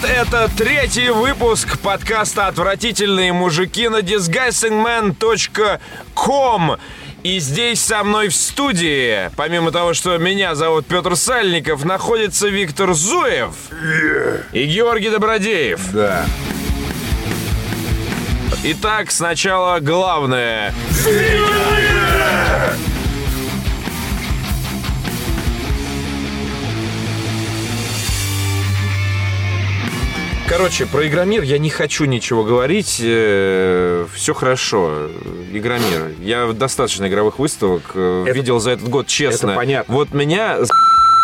привет! Это третий выпуск подкаста «Отвратительные мужики» на disguisingman.com. И здесь со мной в студии, помимо того, что меня зовут Петр Сальников, находится Виктор Зуев и Георгий Добродеев. Да. Итак, сначала главное. Короче, про Игромир я не хочу ничего говорить. Все хорошо. Игромир. Я достаточно игровых выставок э, Это- видел за этот год, честно. это понятно. Вот меня,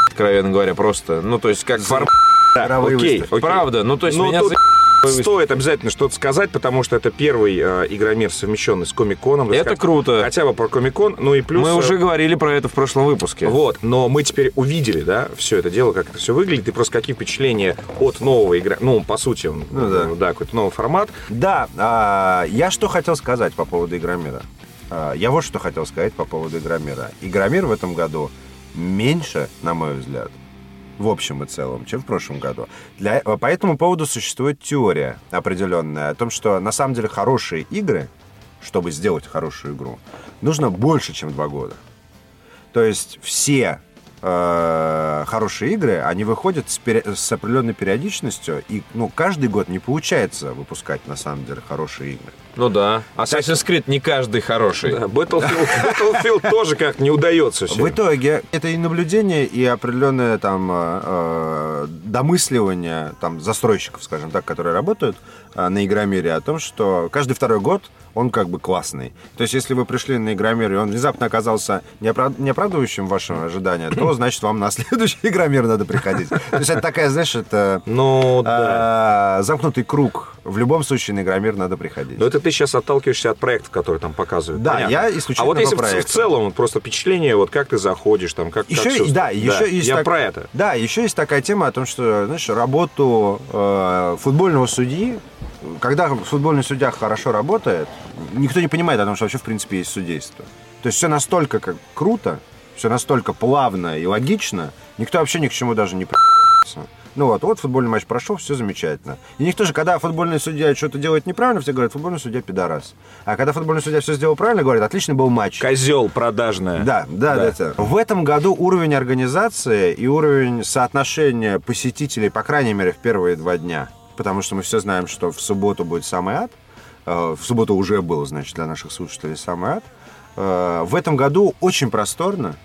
откровенно говоря, просто. Ну, то есть, как формат. Мировые Окей, выставки. правда. Ну, то есть, Ну, меня тут. Стоит обязательно что-то сказать, потому что это первый э, игромир, совмещенный с Комик-Коном. Это Рассказать круто. Хотя бы про Комик-Кон, ну и плюс... Мы э, уже говорили про это в прошлом выпуске. Вот, но мы теперь увидели, да, все это дело, как это все выглядит, и просто какие впечатления от нового игры, ну, по сути, Ну да. да, какой-то новый формат. Да, а, я что хотел сказать по поводу Игромира. А, я вот что хотел сказать по поводу Игромира. Игромир в этом году меньше, на мой взгляд, в общем и целом, чем в прошлом году. Для, по этому поводу существует теория определенная о том, что на самом деле хорошие игры, чтобы сделать хорошую игру, нужно больше, чем два года. То есть все э, хорошие игры, они выходят с, с определенной периодичностью, и ну, каждый год не получается выпускать на самом деле хорошие игры. Ну да. Assassin's Creed не каждый хороший. Да, Battlefield, Battlefield тоже как не удается все. В итоге это и наблюдение, и определенное там э, э, домысливание там застройщиков, скажем так, которые работают э, на Игромире, о том, что каждый второй год он как бы классный. То есть, если вы пришли на Игромир, и он внезапно оказался не, оправ- не оправдывающим ваши ожидания, то, значит, вам на следующий Игромир надо приходить. То есть, это такая, знаешь, это Ну, да. э, замкнутый круг. В любом случае на Игромир надо приходить. Но это ты сейчас отталкиваешься от проектов, которые там показывают. Да, Понятно. я исключительно А вот если в- в целом вот просто впечатление, вот как ты заходишь, там, как, как Еще, всё- и- да, еще есть Я так- про это. Да, еще есть такая тема о том, что, знаешь, работу э, футбольного судьи, когда футбольный судья хорошо работает, никто не понимает о том, что вообще в принципе есть судейство. То есть все настолько как круто, все настолько плавно и логично, никто вообще ни к чему даже не при***ся. Ну вот, вот футбольный матч прошел, все замечательно. И никто же, когда футбольный судья что-то делает неправильно, все говорят, футбольный судья пидорас. А когда футбольный судья все сделал правильно, говорят, отличный был матч. Козел продажная. Да, да, да, да. В этом году уровень организации и уровень соотношения посетителей, по крайней мере, в первые два дня, потому что мы все знаем, что в субботу будет самый ад, э, в субботу уже был, значит, для наших слушателей самый ад, Э, в этом году очень просторно,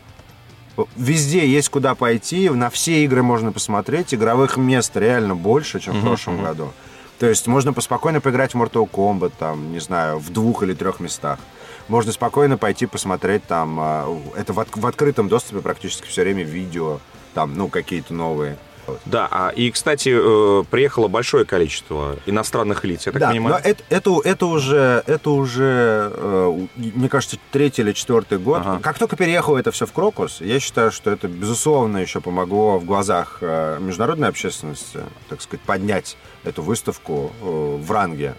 Везде есть куда пойти, на все игры можно посмотреть, игровых мест реально больше, чем в прошлом году. То есть можно поспокойно поиграть в Mortal Kombat, там, не знаю, в двух или трех местах. Можно спокойно пойти посмотреть там, а, это в, от- в открытом доступе практически все время видео, там, ну, какие-то новые. Да, а, и, кстати, э, приехало большое количество иностранных лиц, я так да, понимаю. но это, это, это уже, это уже, э, мне кажется, третий или четвертый год. Ага. Как только переехало это все в Крокус, я считаю, что это, безусловно, еще помогло в глазах э, международной общественности, так сказать, поднять эту выставку в ранге.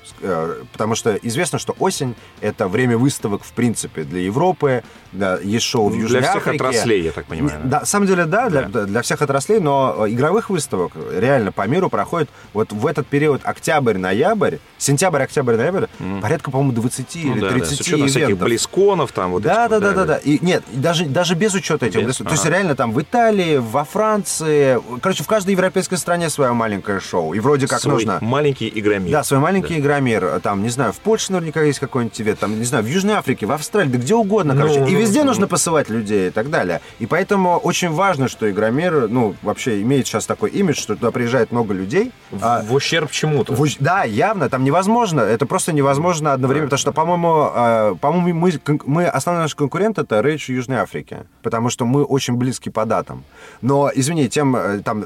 Потому что известно, что осень — это время выставок, в принципе, для Европы, да, есть шоу в Для Южной всех Африке. отраслей, я так понимаю. Да, на самом деле, да, для, Да. для всех отраслей, но э, игровых выставок реально по миру проходит вот в этот период октябрь-ноябрь, сентябрь-октябрь-ноябрь, порядка, по-моему, 20 Ну или да, да, 30 с учетом всяких ивентов. близконов там вот Да, да, да, да, да. И нет, даже, даже без учета этих. Без? близ- То есть Ага. реально там в Италии, во Франции, короче, в каждой европейской стране свое маленькое шоу. И вроде как свой нужно. маленький игромир. Да, свой маленький игромир. Там, не знаю, в Польше наверняка есть какой-нибудь ивент, там, не знаю, в Южной Африке, в Австралии, да где угодно, короче. Ну, и ну, везде ну. нужно посылать людей и так далее. И поэтому очень важно, что игромир, ну, вообще имеет сейчас такой имидж, что туда приезжает много людей. В, А, в ущерб чему-то. в Да, явно, там невозможно. Это просто невозможно одновременно, потому что, по-моему, э, по-моему, мы, мы основной наш конкурент это Рейдж Южной Африки, потому что мы очень близки по датам. Но, извини, тем э, там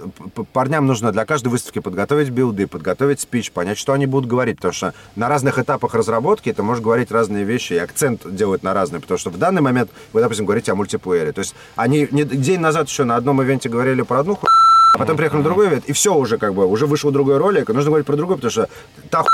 парням нужно для каждой выставки подготовить билды, подготовить спич, понять, что они будут говорить, потому что на разных этапах разработки ты можешь говорить разные вещи и акцент делать на разные, потому что в данный момент вы, допустим, говорите о мультиплеере. То есть они не- день назад еще на одном ивенте говорили про одну хуйню, а потом приехали на другой ивент, и все уже как бы, уже вышел другой ролик, и нужно говорить про другой, потому что та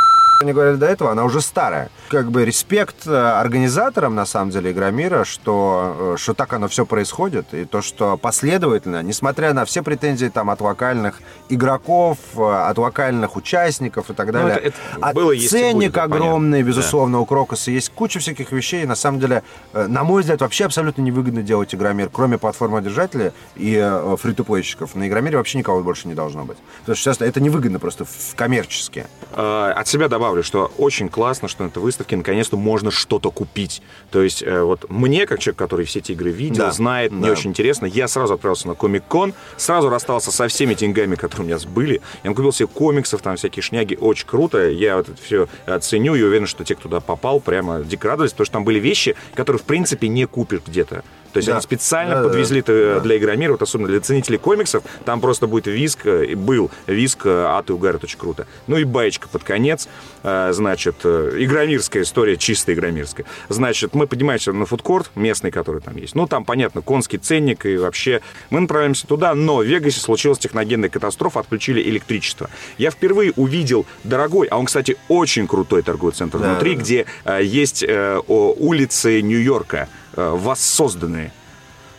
они говорили до этого, она уже старая. Как бы респект э, организаторам, на самом деле, Игромира, что, э, что так оно все происходит, и то, что последовательно, несмотря на все претензии там от локальных игроков, э, от локальных участников и так далее, это- это от было, ценник будет, огромный, понятно. безусловно, у Крокоса есть куча всяких вещей, на самом деле, на мой взгляд, вообще абсолютно невыгодно делать Игромир, кроме платформодержателей и фри-то-плейщиков. На Игромире вообще никого больше не должно быть. Потому что сейчас это невыгодно просто в- коммерчески. А, От себя добавлю, что очень классно, что на этой выставке наконец-то можно что-то купить. То есть э, вот мне, как человек, который все эти игры видел, Да, знает, мне да. очень интересно, я сразу отправился на Комик-кон, сразу расстался со всеми деньгами, которые у меня были. Я купил себе комиксов, там всякие шняги, очень круто. Я вот это все ценю и уверен, что те, кто туда попал, прямо дико радовались, потому что там были вещи, которые, в принципе, не купишь где-то. То есть Да. они специально Да, да, подвезли это для Игромира, вот особенно для ценителей комиксов, там просто будет виск, э, и был виск э, от и угар, это очень круто. Ну и баечка под конец, э, значит, э, игромирская история, чисто игромирская. Значит, мы поднимаемся на фудкорт, местный, который там есть. Ну, там, понятно, конский ценник и вообще мы направляемся туда, но в Вегасе случилась техногенная катастрофа, отключили электричество. Я впервые увидел дорогой, а он, кстати, очень крутой торговый центр Да, внутри, да, да. где э, есть э, улицы Нью-Йорка, э, воссозданные.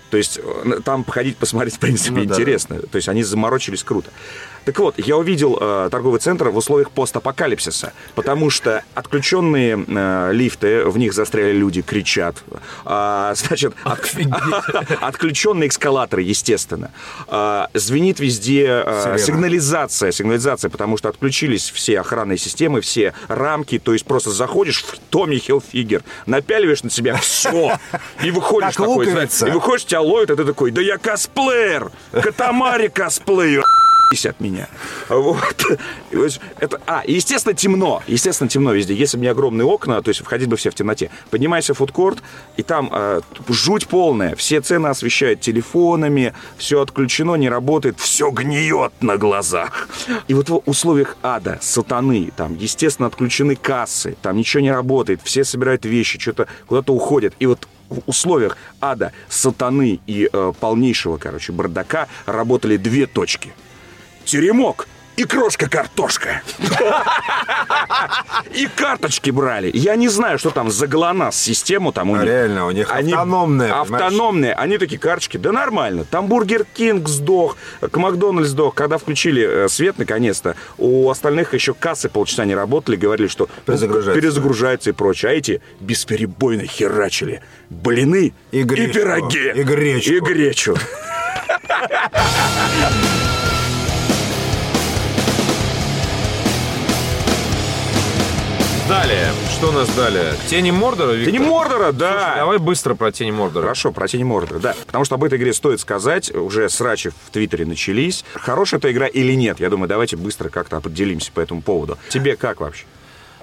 То есть э, там походить, посмотреть, в принципе, Ну да, интересно. То есть они заморочились круто. Так вот, я увидел э, торговый центр в условиях постапокалипсиса, потому что отключенные э, лифты, в них застряли люди, кричат. А, значит, от- отключенные эскалаторы, естественно. А, звенит везде э, сигнализация, сигнализация, потому что отключились все охранные системы, все рамки, то есть просто заходишь в Томми Хилфигер, напяливаешь на себя все и выходишь такой, знаешь, и выходишь, тебя ловят, а ты такой, да я косплеер, Катамари косплею, ***ись от меня. Вот. Это, а, естественно, темно. Естественно, темно везде. Если бы не огромные окна, то есть входить бы все в темноте. Поднимайся в фудкорт, и там э, жуть полная. Все цены освещают телефонами, все отключено, не работает, все гниет на глазах. И вот в условиях ада, сатаны, там, естественно, отключены кассы, там ничего не работает, все собирают вещи, что-то куда-то уходят. И вот в условиях ада, сатаны и э, полнейшего, короче, бардака работали две точки. Теремок и крошка-картошка. И карточки брали. Я не знаю, что там за ГЛОНАСС систему там у них. реально, у них Они автономная, понимаешь? Автономные. Они такие карточки. Да нормально. Там Бургер Кинг сдох, к Макдональдс сдох. Когда включили э, свет, наконец-то, у остальных еще кассы полчаса не работали, говорили, что ну, Перезагружается. и прочее. А эти бесперебойно херачили. Блины И пироги. И гречку. И гречу. Далее. Что у нас далее? Тени Мордора, Виктор? Тени Мордора, да. Слушай, давай быстро про Тени Мордора. Хорошо, про Тени Мордора, да. Потому что об этой игре стоит сказать, уже срачи в Твиттере начались. Хорошая эта игра или нет? Я думаю, давайте быстро как-то определимся по этому поводу. Тебе как вообще?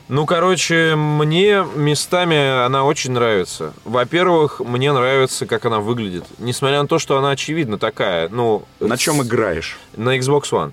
Ну, короче, мне местами она очень нравится. Во-первых, мне нравится, как она выглядит. Несмотря на то, что она очевидно такая, ну... На чем играешь? На Xbox One.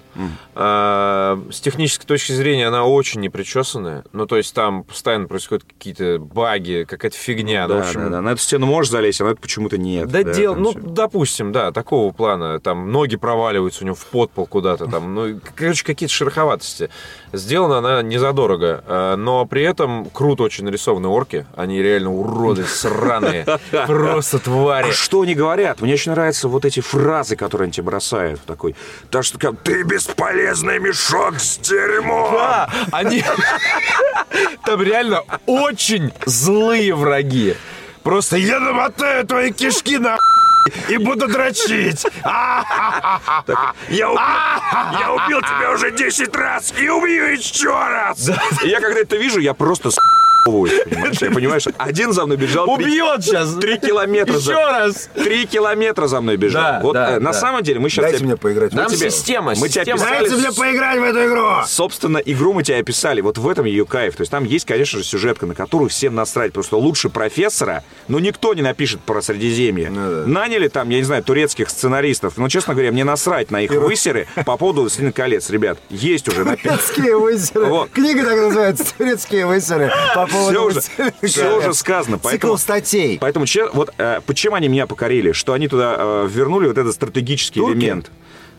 А, с технической точки зрения она очень непричесанная. Ну, то есть там постоянно происходят какие-то баги, какая-то фигня. ну, Да, в общем, да, да. На эту стену можешь залезть, а на эту почему-то нет. Да, дел, там ну, всё. допустим, да, такого плана. Там ноги проваливаются у него в подпол куда-то. Там, ну, короче, какие-то шероховатости. Сделана она не задорого, а, но при этом круто очень нарисованы орки. Они реально уроды, сраные. Просто твари. А что они говорят? Мне очень нравятся вот эти фразы, которые они тебе бросают. Такой, так что как, ты бесполезный мешок с дерьмом. Да, они... Там реально очень злые враги. Просто я намотаю твои кишки на и буду дрочить. Я убил, тебя уже 10 раз и убью еще раз. Я когда это вижу, я просто понимаешь? Я, понимаешь, один за мной бежал. три- Убьет сейчас. Три километра. за- Еще раз. Три километра за мной бежал. Да, вот да, э, на самом деле мы сейчас... Дайте мне поиграть. Нам тебе- система, мы тебя писали Дайте мне поиграть в эту игру! Собственно, игру мы тебе описали. Вот в этом ее кайф. То есть там есть, конечно же, сюжетка, на которую всем насрать. Просто лучше профессора, но никто не напишет про Средиземье. Ну да. Наняли там, я не знаю, турецких сценаристов. Но, честно говоря, мне насрать на их высеры по поводу «Властелина колец». Ребят, есть уже написано. Турецкие высеры. Вот. Книга так называется. Турецкие высеры. По поводу Все уже, «Властелина все колец». уже сказано. Цикл Поэтому, статей. поэтому вот э, почему они меня покорили? Что они туда э, вернули вот этот стратегический Турки? элемент.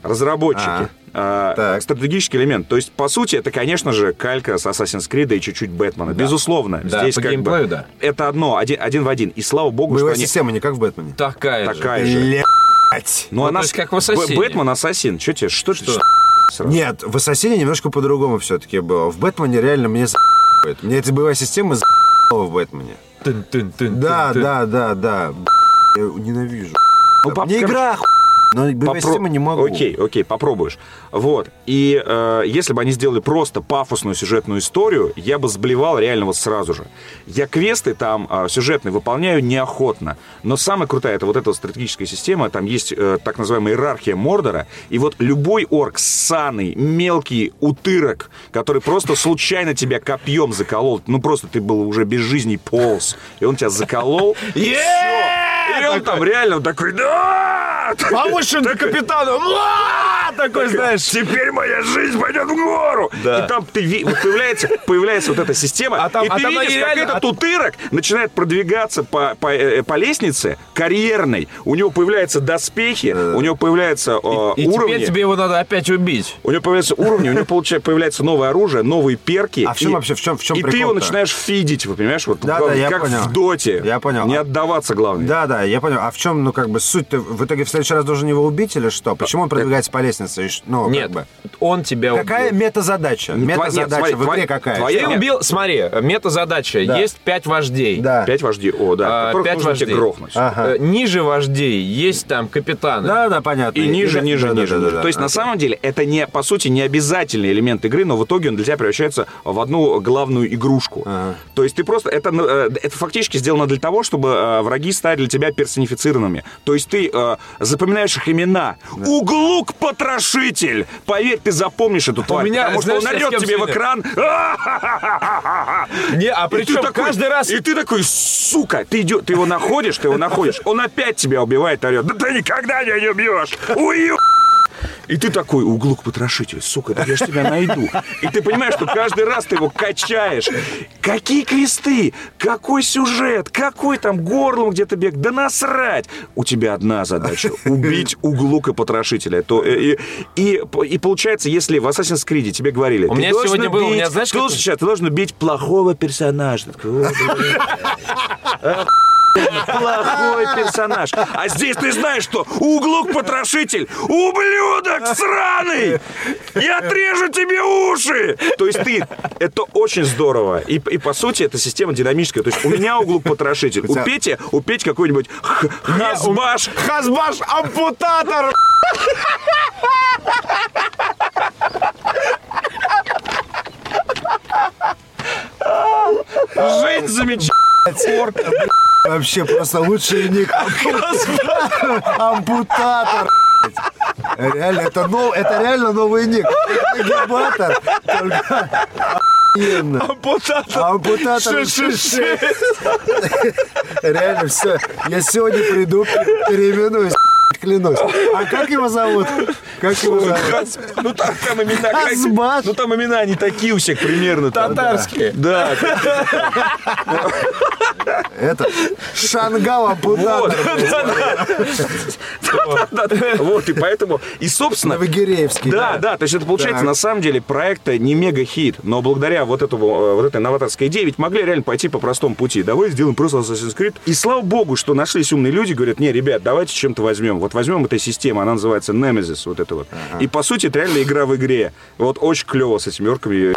разработчики. А, а, так. стратегический элемент. То есть, по сути, это, конечно же, калька с Assassin's Creed и чуть-чуть Бэтмена. Безусловно. Да, Здесь по как бы геймплею, да. Это одно, один, один в один. И слава богу, Боевая что они... система не как в Бэтмене. Такая, же. Такая же. Блять. Ну, Ну, она то есть как в «Ассасине». Бэтмен Ассасин. Что тебе? Что, что? сразу? Нет, в Ассасине немножко по-другому все-таки было. В Бэтмене реально мне за***ет. Мне эта боевая система за***ла в Бэтмене. Тын-тын-тын, Да, тын-тын. да, да, да. Я ненавижу. Ну, пап- Мне игра оху- но Попро- не могу. Окей, окей, попробуешь. Вот. И э, если бы они сделали просто пафосную сюжетную историю, я бы сблевал реально вот сразу же. Я квесты там э, сюжетные выполняю неохотно. Но самая крутая это вот эта вот стратегическая система. Там есть э, так называемая иерархия Мордора. И вот любой орк, ссаный, мелкий утырок, который просто случайно тебя копьем заколол, ну просто ты был уже без жизни полз, и он тебя заколол, и он там реально такой, да! К капитану! Такой, знаешь... Теперь моя жизнь пойдет в гору. Да. И там ты вот появляется, появляется вот эта система, А там- и а ты там видишь, как этот утырок начинает продвигаться по, по, э, по лестнице карьерной. У него появляются доспехи, у него появляются э, И уровни. теперь тебе его надо опять убить. У него появляются уровни, у него получается, появляется новое оружие, новые перки. А в чем и- вообще- в чем- в чем И ты его начинаешь фидить, вы понимаешь? Вот Да, как, да, как в доте. Я понял. Не А- отдаваться главное. Да, да, я понял. А в чем, ну, как бы, суть-то? В итоге в следующий раз должен его убить или что? Почему он продвигается по лестнице? И ш- Ну, Нет, как бы. он тебя Какая убил. мета-задача? Тва- нет, Мета-задача смотри, в игре твоя- какая? твоя- Ты Нет. убил, смотри, мета-задача. Да. Есть пять вождей. Да. Пять вождей, о, да, А, пять вождей. тебе грохнуть. Ага. Э, Ниже вождей есть там капитаны. Да, да, понятно. И ниже, да, ниже, да, да, ниже, да, ниже. да, То есть, да. на самом деле, это не, по сути, не обязательный элемент игры, но в итоге он для тебя превращается в одну главную игрушку. Ага. То есть ты просто... Это, э, это фактически сделано для того, чтобы э, враги стали для тебя персонифицированными. То есть ты запоминаешь их имена. Углук-потрошитель! Поверь, ты запомнишь эту тварь, меня, потому что знаешь, он я с орет тебе в экран. Не, а причем такой- каждый раз... И ты такой, сука, ты, идё- ты его находишь, ты его находишь, он опять тебя убивает, орет. Да ты никогда меня не убьешь! Ую! И ты такой, углук потрошитель, сука, да я ж тебя найду. И ты понимаешь, что каждый раз ты его качаешь. Какие кресты? Какой сюжет? Какой там горлом где-то бег? Да насрать! У тебя одна задача — убить углука потрошителя. То, э, и, и, и получается, если в Assassin's Creed тебе говорили... У меня сегодня было, у меня, знаешь, ты должен, сейчас, ты должен убить плохого персонажа. Плохой персонаж. А здесь ты знаешь, что углук-потрошитель, ублюдок сраный! Я отрежу тебе уши! То есть ты... Это очень здорово. И, и по сути, эта система динамическая. То есть у меня углук-потрошитель. У Пети, у Пети какой-нибудь хазбаш. Хазбаш ампутатор! Жень замечательный. Вообще просто лучший ник. Ампутатор. Реально, это, нов- это реально новый ник. Только охуенно. Ампутатор. Реально, все. Я сегодня приду, переименуюсь, клянусь. А как его зовут? Как его зовут? Хаз- Ну там, там имена Хазбаш. Ну там имена не такие у всех примерно. там, да. Татарские. Да, Это Шангал ампутатор. Вот, и поэтому... И, собственно, Новогиреевский. Да, да, то есть это получается на самом деле проект не мега-хит, но благодаря вот, этому, э, вот этой новаторской идее ведь могли реально пойти по простому пути. Давай сделаем просто Assassin's Creed. И слава богу, что нашлись умные люди, говорят, не, ребят, давайте чем-то возьмем. Вот возьмем этой систему, она называется Nemesis, вот это вот. И по сути это реально игра в игре. Вот очень клево с этими орками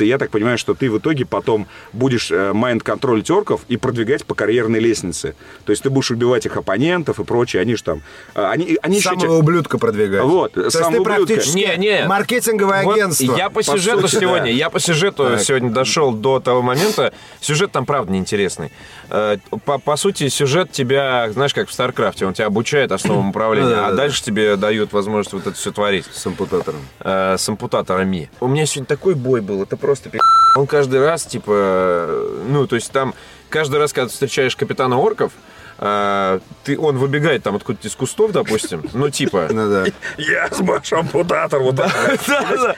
я так понимаю, что ты в итоге потом будешь э, mind-control ить орков и продвигать по карьерной лестнице. То есть ты будешь убивать их оппонентов и прочее. Они же там... э, Они, они еще... Самого ублюдка продвигать. Вот, То есть ты ублюдка. практически Не, не. маркетинговое Вот агентство. Я по сюжету сути, сегодня, да. я по сюжету Так. сегодня дошел до того момента. Сюжет там правда неинтересный. Э, По, по сути, сюжет тебя, знаешь, как в StarCraft е, он тебя обучает основам управления, а дальше тебе дают возможность вот это все творить С ампутатором. с ампутаторами. У меня сегодня такой бой был, это просто пи***. Он каждый раз, типа, э, ну, то есть там, каждый раз, когда ты встречаешь капитана орков, э, ты, он выбегает там откуда-то из кустов, допустим, ну, типа... Ну да. Я ваш ампутатор, вот так.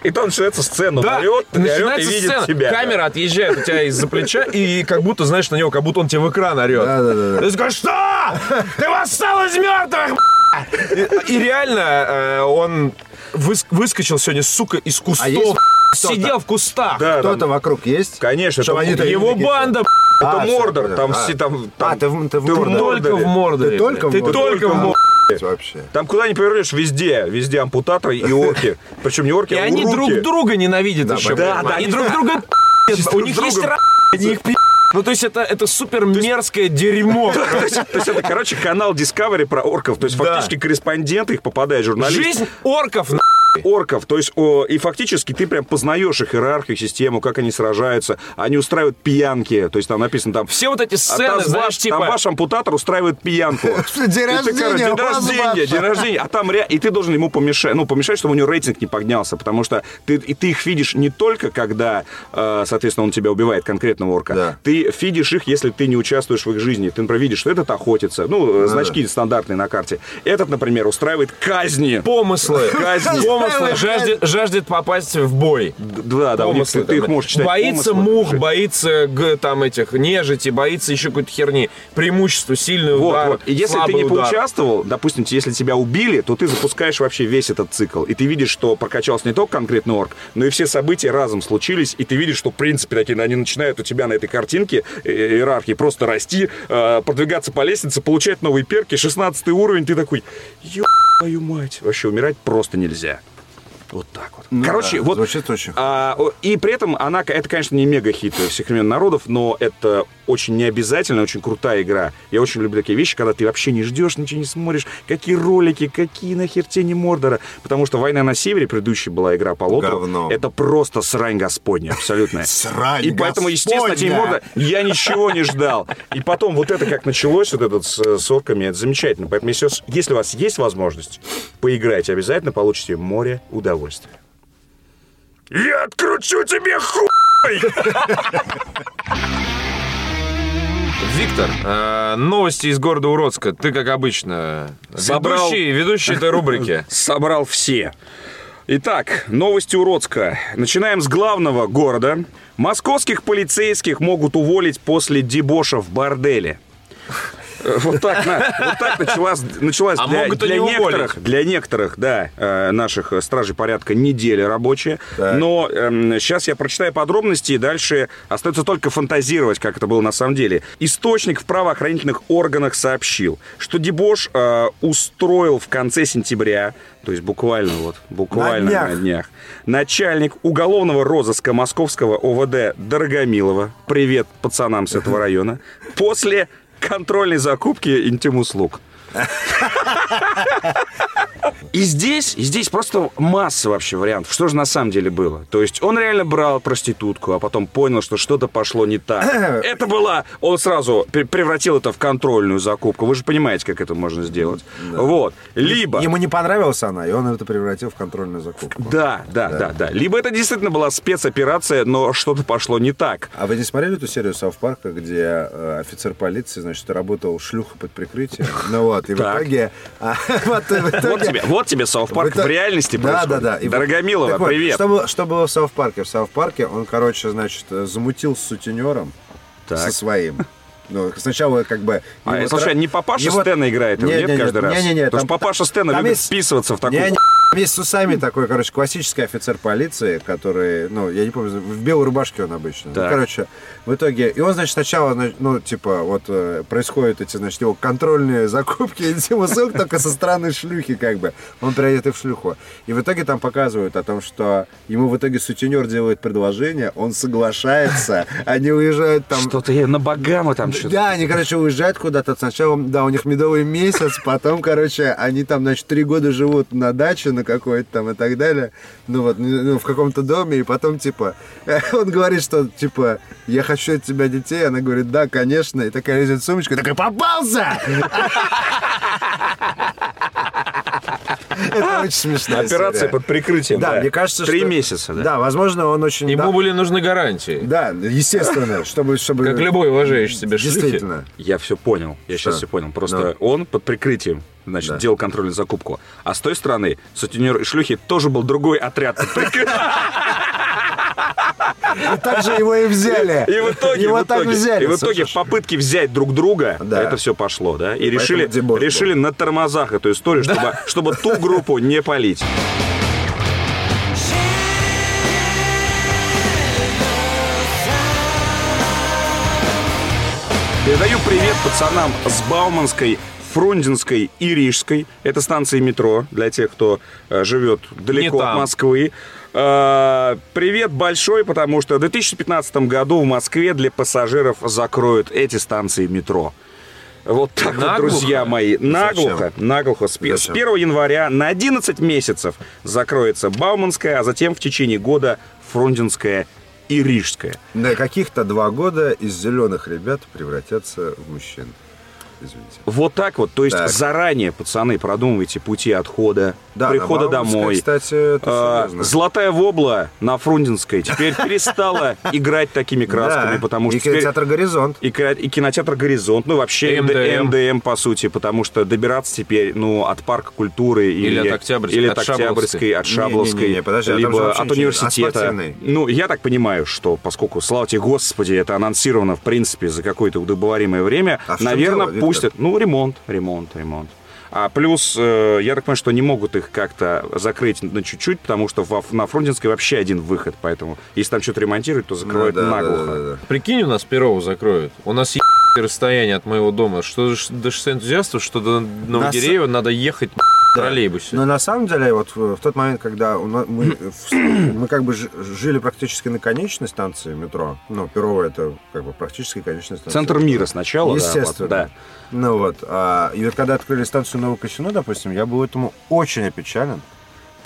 И то начинается сцена, орет, и начинается видит сцена. тебя. Камера отъезжает у тебя из-за плеча, и как будто, знаешь, на него, как будто он тебе в экран орет. Да-да-да. Ты такой, что? Ты восстал из мертвых, И, и реально э, он выс- выскочил сегодня, сука, из кустов. А есть Сидел в кустах. Да, Кто-то там- вокруг есть? Конечно, Чтобы это они Его банда, Это А, Мордор, всё, там а. все там... А, там- ты в, ты в ты в Мордоре. только в Мордоре. Ты только в Ты Мордоре? только в А, Мордоре. Вообще. Там куда ни повернешь, везде, везде ампутаторы и орки. Причем не орки, И а они уруки. друг друга ненавидят еще. да, да, они они- друг друга Друг У них есть ра- они их пи***. Ну, то есть это, это супер мерзкое дерьмо. То есть, то есть это, короче, канал Discovery про орков. То есть фактически корреспонденты их попадают, журналисты. Жизнь орков, на- орков. То есть, о, и фактически ты прям познаешь их иерархию, систему, как они сражаются. Они устраивают пьянки. То есть там написано там... все вот эти а сцены, там, знаешь, ваш, типа... там ваш ампутатор устраивает пьянку. День рождения, день рождения, день рождения, а там и ты должен ему помешать, ну, помешать, чтобы у него рейтинг не поднялся, потому что ты, и ты их видишь не только, когда, э, соответственно, он тебя убивает, конкретного орка, Да. ты видишь их, если ты не участвуешь в их жизни. Ты, например, видишь, что этот охотится, ну, э, значки стандартные на карте. Этот, например, устраивает казни. Помыслы. Казни. Помыслы. Жаждет, жаждет попасть в бой. Да, да, Помыслы ты, ты их можешь читать. Боится мух, боится г, там этих нежити, боится еще какой-то херни. Преимущество, сильный Вот, удар, вот. И если ты не удар. поучаствовал, допустим, если тебя убили, то ты запускаешь вообще весь этот цикл. И ты видишь, что прокачался не только конкретный орк, но и все события разом случились. И ты видишь, что, в принципе, такие, они начинают у тебя на этой картинке э, иерархии просто расти, э, продвигаться по лестнице, получать новые перки, 16 уровень. Ты такой, ё твою мать. Вообще умирать просто нельзя. Вот так вот. Ну Короче, да, вот... звучит очень а, и при этом она, это, конечно, не мега-хит всех времен народов, но это очень необязательно, очень крутая игра. Я очень люблю такие вещи, когда ты вообще не ждешь, ничего не смотришь, какие ролики, какие нахер тени Мордора. Потому что «Война на севере», предыдущая была игра по лотеру, Говно. это просто срань господня, абсолютная. Срань И поэтому, естественно, тень. Мордора я ничего не ждал. И потом вот это как началось, вот этот с, с орками, это замечательно. Поэтому если, если у вас есть возможность, поиграйте, обязательно получите море удовольствия. Я откручу тебе хуй! Виктор, э, новости из города Уродска. Ты, как обычно, Собрал. ведущий, ведущий этой рубрики. Собрал все. Итак, новости Уродска. Начинаем с главного города. Московских полицейских могут уволить после дебоша в борделе. Э, Вот так, на- вот так началась, началась А для, для не некоторых, уволить. для некоторых, да, э, наших э, стражей порядка неделя рабочая. Так. Но сейчас я прочитаю подробности, и дальше остается только фантазировать, как это было на самом деле. Источник в правоохранительных органах сообщил, что дебош э, устроил в конце сентября, то есть буквально вот, буквально днях. на днях, начальник уголовного розыска московского ОВД Дорогомилова, привет пацанам с этого района, после контрольной закупки интим-услуг. И здесь, и здесь просто масса вообще вариантов. Что же на самом деле было? То есть он реально брал проститутку, а потом понял, что что-то пошло не так. Это была... Он сразу пре- превратил это в контрольную закупку. Вы же понимаете, как это можно сделать. Вот. Либо... Ему не понравилась она, и он это превратил в контрольную закупку. Да, да, да, да. Либо это действительно была спецоперация, но что-то пошло не так. А вы не смотрели эту серию South Park а, где э, офицер полиции, значит, работал шлюха под прикрытием? Ну вот, и в Так. итоге... а, Вот в Вот итоге... тебе, вот тебе South Park итоге- в реальности да, происходит. Да, да, И вот- Дорогомилова, вот, привет. Что было, что было в South Park е? В South Park е он, короче, значит, замутил с сутенером Так. со своим. Ну, сначала как бы... А, слушай, тра- не папаша его- Стэна играет нет, не, не, каждый раз? не, не, не, Потому там- что папаша Стэна любит есть- вписываться в такую Не, не, Есть с усами такой, короче, классический офицер полиции, который, ну, я не помню, в белой рубашке он обычно. Ну, Так. короче, в итоге, и он, значит, сначала, ну, типа, вот э, происходят эти, значит, его контрольные закупки интим-услуг только со стороны шлюхи, как бы. Он переодет в шлюху. И в итоге там показывают о том, что ему в итоге сутенер делает предложение, он соглашается, они уезжают там... Что-то на богама там что-то. Да, они, короче, уезжают куда-то. Сначала, да, у них медовый месяц, потом, короче, они там, значит, три года живут на даче на какой-то там и так далее. Ну вот, ну, в каком-то доме, и потом, типа, он говорит, что, типа, я хочу от тебя детей. Она говорит, да, конечно. И такая лезет сумочка, такой, попался! Это очень смешно. Операция под прикрытием. Да, мне кажется, Три что... месяца, да. Да, возможно, он очень... Ему были нужны гарантии. да, естественно, чтобы... чтобы... Как любой уважающий себя шлюхи. Действительно. Я все понял. Я сейчас все понял. Просто Ну. он под прикрытием, значит, Да. делал контрольную закупку. А с той стороны, сутенер и шлюхи тоже был другой отряд под прикрытием. И так же его и взяли. И в итоге, его в так итоге, взяли. и в итоге в попытке взять друг друга Да. это все пошло, да? И Поэтому решили, был. решили на тормозах эту историю, чтобы, чтобы ту группу не полить. Передаю привет пацанам с Бауманской, Фрунзенской и Рижской. Это станции метро для тех, кто э, живет далеко Не от там. Москвы. Э, Привет большой, потому что в 2015 году в Москве для пассажиров закроют эти станции метро. Вот так вот, Наглухо? друзья мои, наглухо, наглухо. С, с Зачем? 1 января на 11 месяцев закроется Бауманская, а затем в течение года Фрунзенская и Рижская. На каких-то два года из зеленых ребят превратятся в мужчин. Извините. Вот так вот, то есть Так. заранее, пацаны, продумывайте пути отхода, Да, прихода на домой. Кстати, это А. Золотая вобла на Фрунзенской теперь перестала играть такими красками, Да. потому что И теперь... кинотеатр «Горизонт». И, и кинотеатр «Горизонт», ну вообще МДМ. МДМ, по сути, потому что добираться теперь, ну, от парка культуры Или от Октябрьской, или от от Октябрьской, от Шабловской, Не-не-не, подожди, а там же либо от а университета. Ну, я так понимаю, что поскольку, слава тебе, Господи, это анонсировано, в принципе, за какое-то удобоваримое время, А наверное, пустят, ну, ремонт, ремонт, ремонт. А плюс, э, я так понимаю, что не могут их как-то закрыть на чуть-чуть, потому что на Фрунзенской вообще один выход, поэтому если там что-то ремонтируют, то закрывают Ну, да, наглухо. да, да, да. Прикинь, у нас Перово закроют. У нас есть расстояние от моего дома. Что до 6 энтузиастов, что до Новогиреева надо ехать в троллейбусе. Но на самом деле, вот в, тот момент, когда мы, мы как бы жили практически на конечной станции метро, ну, Перово это как бы практически конечная станция. Центр мира сначала, да, Естественно. вот, да. Ну вот, а, и вот когда открыли станцию Новокосино, допустим, я был этому очень опечален.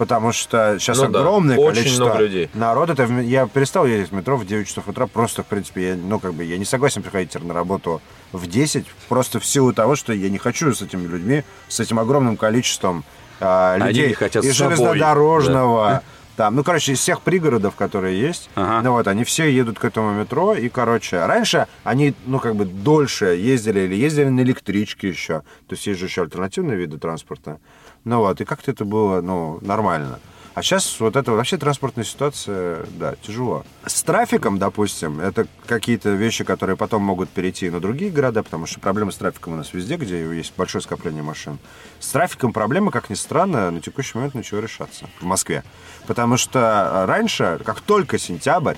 Потому что сейчас Ну да, огромное очень количество много людей. народа. Это я перестал ездить в метро в 9 часов утра. Просто, в принципе, я, ну, как бы, я не согласен приходить на работу в 10. Просто в силу того, что я не хочу с этими людьми, с этим огромным количеством а, Они людей не хотят из железнодорожного. Там, ну, короче, из всех пригородов, которые есть, Ага. ну вот, они все едут к этому метро, и, короче, раньше они, ну, как бы дольше ездили или ездили на электричке еще, то есть есть же еще альтернативные виды транспорта, ну вот, и как-то это было, ну, нормально. А сейчас вот это вообще транспортная ситуация, да, тяжело. С трафиком, допустим, это какие-то вещи, которые потом могут перейти на другие города, потому что проблемы с трафиком у нас везде, где есть большое скопление машин. С трафиком проблемы, как ни странно, на текущий момент начала решаться в Москве. Потому что раньше, как только сентябрь,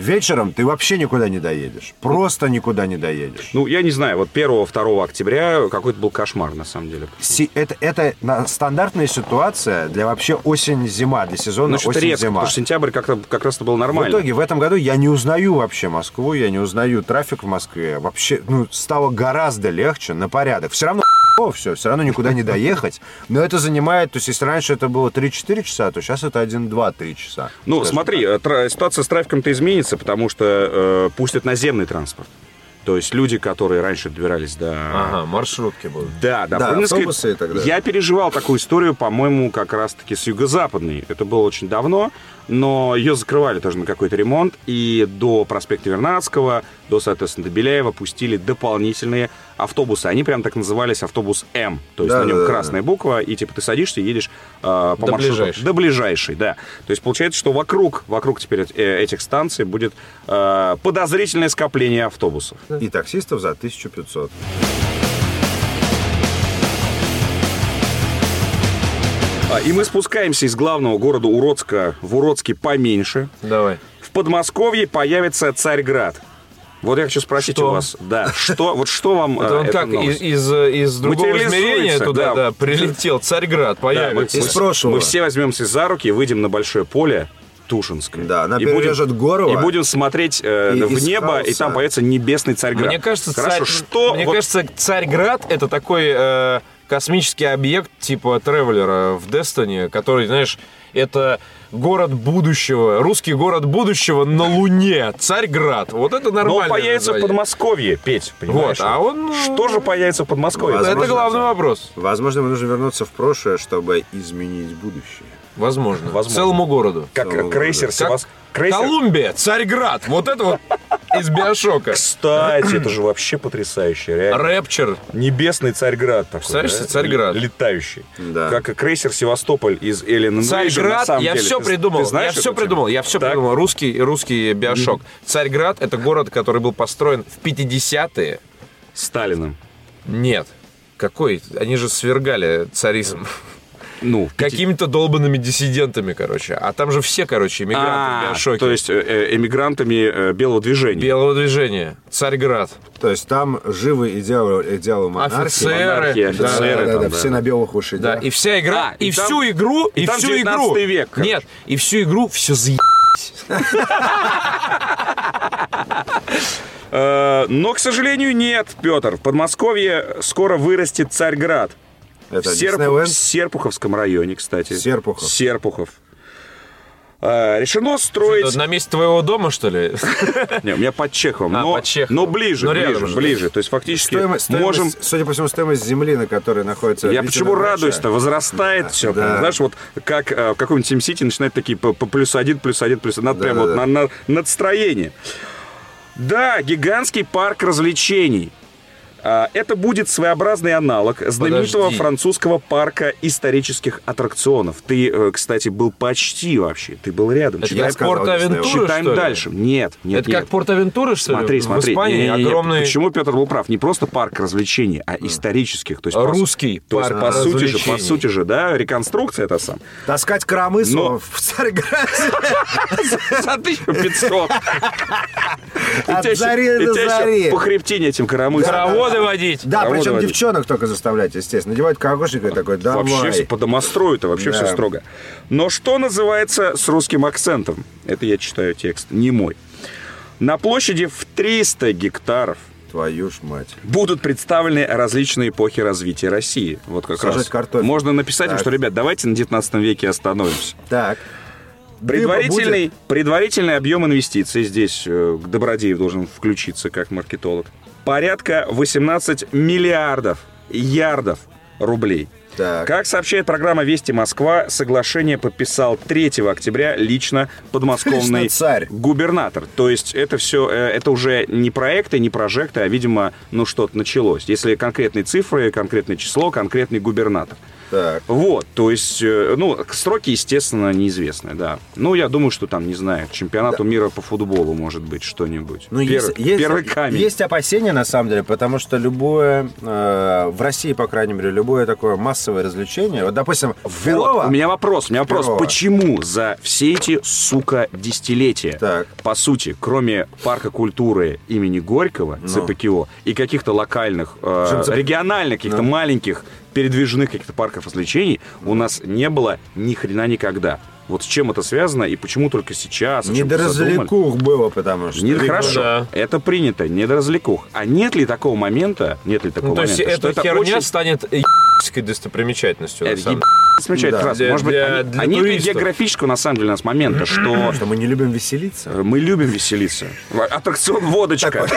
вечером ты вообще никуда не доедешь. Просто никуда не доедешь. Ну, я не знаю, вот 1-2 октября какой-то был кошмар, на самом деле. Си- это, это на- стандартная ситуация для вообще осень-зима, для сезона Ну, осень-зима. потому что сентябрь как-то, как раз-то был В нормально. итоге в этом году я не узнаю вообще Москву, я не узнаю трафик в Москве. Вообще, ну, стало гораздо легче, на порядок. Все равно все, все равно никуда не доехать. Но это занимает, то есть если раньше это было 3-4 часа, то сейчас это 1-2-3 часа. Ну, смотри, э, тра- ситуация с трафиком-то изменится, потому что э, пустят наземный транспорт. То есть люди, которые раньше добирались до... Ага, маршрутки будут. Да, да, Да, автобусы и так далее. Я переживал такую историю, по-моему, как раз-таки с юго-западной. Это было очень давно, но ее закрывали тоже на какой-то ремонт, и до проспекта Вернадского, до, соответственно, до Беляева пустили дополнительные автобусы. Они прям так назывались автобус М, то есть Да, на нем да, да, красная буква, и типа ты садишься и едешь э, по До маршруту. ближайшей. До ближайшей, да. То есть получается, что вокруг, вокруг теперь э, этих станций будет э, подозрительное скопление автобусов. И таксистов за 1500. А, И мы спускаемся из главного города Уродска в Уродске поменьше. Давай. В Подмосковье появится Царьград. Вот я хочу спросить Что? у вас, да, что, вот что вам Это э, он как из, из, из другого измерения туда да. да, прилетел Царьград, Да, мы, появится. Из мы- прошлого. мы все возьмемся за руки, выйдем на большое поле Тушинское. Да, она И будем- перережет Горло. И будем смотреть э, И- в небо, и хаоса. там появится небесный Царьград. Мне кажется, Хорошо, царь- что... мне вот- кажется, Царьград это такой э, космический объект типа Тревелера в Destiny, который, знаешь, это город будущего, русский город будущего на Луне, Царьград. Вот это но нормально. он появится в Подмосковье, Петь, понимаешь? Вот, а он... э, Что же появится в Подмосковье? Возможно, Это главный вопрос. Возможно, ему нужно вернуться в прошлое, чтобы изменить будущее. Возможно. Возможно. Целому городу. Как Целого крейсер Как Севас... Крейсер... Колумбия, Царьград. Вот это вот из Биошока. Кстати, это же вообще потрясающе, реально. Рэпчер. Небесный Царьград такой. Представляешь да? Царьград? Летающий. Да. Как и крейсер Севастополь из на Царьград, самом я деле. все Ты- придумал, ты знаешь я все придумал, я все Так. придумал. Русский, русский биошок. Царьград это город, который был построен в 50-е. Сталиным. Нет. Какой? Они же свергали царизм. Ну, Какими-то долбанными диссидентами, короче. А там же все, короче, иммигранты в А, то есть э, э, эмигрантами э, белого движения. Белого движения. Царьград. То есть там живы идеалы, идеалы монархии. Офицеры. офицеры. Да, да, да, все на белых лошадях. Да, и вся игра, А, и, всю игру, и, всю 19 игру. век. Нет, и всю игру все заебись. Э, Но, к сожалению, нет, Петр. В Подмосковье скоро вырастет Царьград. Это в Серпуховском районе, кстати. Серпухов. Серпухов. Э, решено строить... На месте твоего дома, что ли? Не, у меня под Чеховым. А, но, под Чеховым. но ближе, Ну, ближе, рядом же. ближе. То есть фактически Стоимость, стоимость- можем... судя по всему, стоимость земли, на которой находится... Я почему Дача, радуюсь-то? Возрастает все. да. Знаешь, вот как э, в каком-нибудь SimCity начинает такие по, по плюс один, плюс один, плюс один. Надо Да, прям да, вот да. на, на- надстроение. Да, гигантский парк развлечений. А, Это будет своеобразный аналог знаменитого Подожди. французского парка исторических аттракционов. Ты, э, кстати, был почти вообще. Ты был рядом. Это Читай- как Порт-Авентура, Читаем что ли? дальше. Нет, нет, Это нет. как Порт-Авентура, что ли? Смотри, В смотри. Испании Не-не-не, огромный... Почему Петр был прав? Не просто парк развлечений, а исторических. То есть, по- Русский то есть, парк по сути же, по сути же, да, реконструкция это сам. Таскать коромысло Но- в Царьграде. За 1500. И От до зари. По хребтине этим коромыслом. Хороводы водить. Да, Кого причем доводить? девчонок только заставлять, естественно. Надевать кокошник и такой, давай. Вообще все по домострою-то, вообще Да. все строго. Но что называется с русским акцентом? Это я читаю текст, не мой. На площади в 300 гектаров Твою ж мать. будут представлены различные эпохи развития России. Вот как Сажать раз. картофель. Можно написать им, Так. что, ребят, давайте на 19 веке остановимся. Так. Предварительный, предварительный объем инвестиций, здесь э, Добродеев должен включиться как маркетолог, порядка 18 миллиардов, ярдов рублей. Так. Как сообщает программа «Вести Москва», соглашение подписал 3 октября лично подмосковный Лично царь. губернатор. То есть это все, это уже не проекты, не прожекты, а, видимо, ну что-то началось. Если конкретные цифры, конкретное число, конкретный губернатор. Так. Вот, то есть, э, ну, сроки, естественно, неизвестны, да. Ну, я думаю, что там, не знаю, чемпионату мира по футболу может быть что-нибудь. Ну, Пер- есть, Первый камень. Есть опасения, на самом деле, потому что любое, э, в России, по крайней мере, любое такое массовое развлечение, вот, допустим, Вот, Перово- у меня вопрос, у меня вопрос. Перово. Почему за все эти, сука, десятилетия, Так. по сути, кроме парка культуры имени Горького, Ну. ЦПКО, и каких-то локальных, э, региональных, каких-то Ну. маленьких передвижных каких-то парков развлечений, у нас не было ни хрена никогда. Вот с чем это связано и почему только сейчас? Не до развлекух было, потому что... Не, хорошо, Да. это принято, не до развлекух. А нет ли такого момента, нет ли такого Ну, то есть момента, что эта это херня очень... станет ебической достопримечательностью. Это замечательная Да. фраза. Для- Может быть, для- а, для а нет ли географического, на самом деле, у нас момента, что Что мы не любим веселиться. мы любим веселиться. Аттракцион водочка.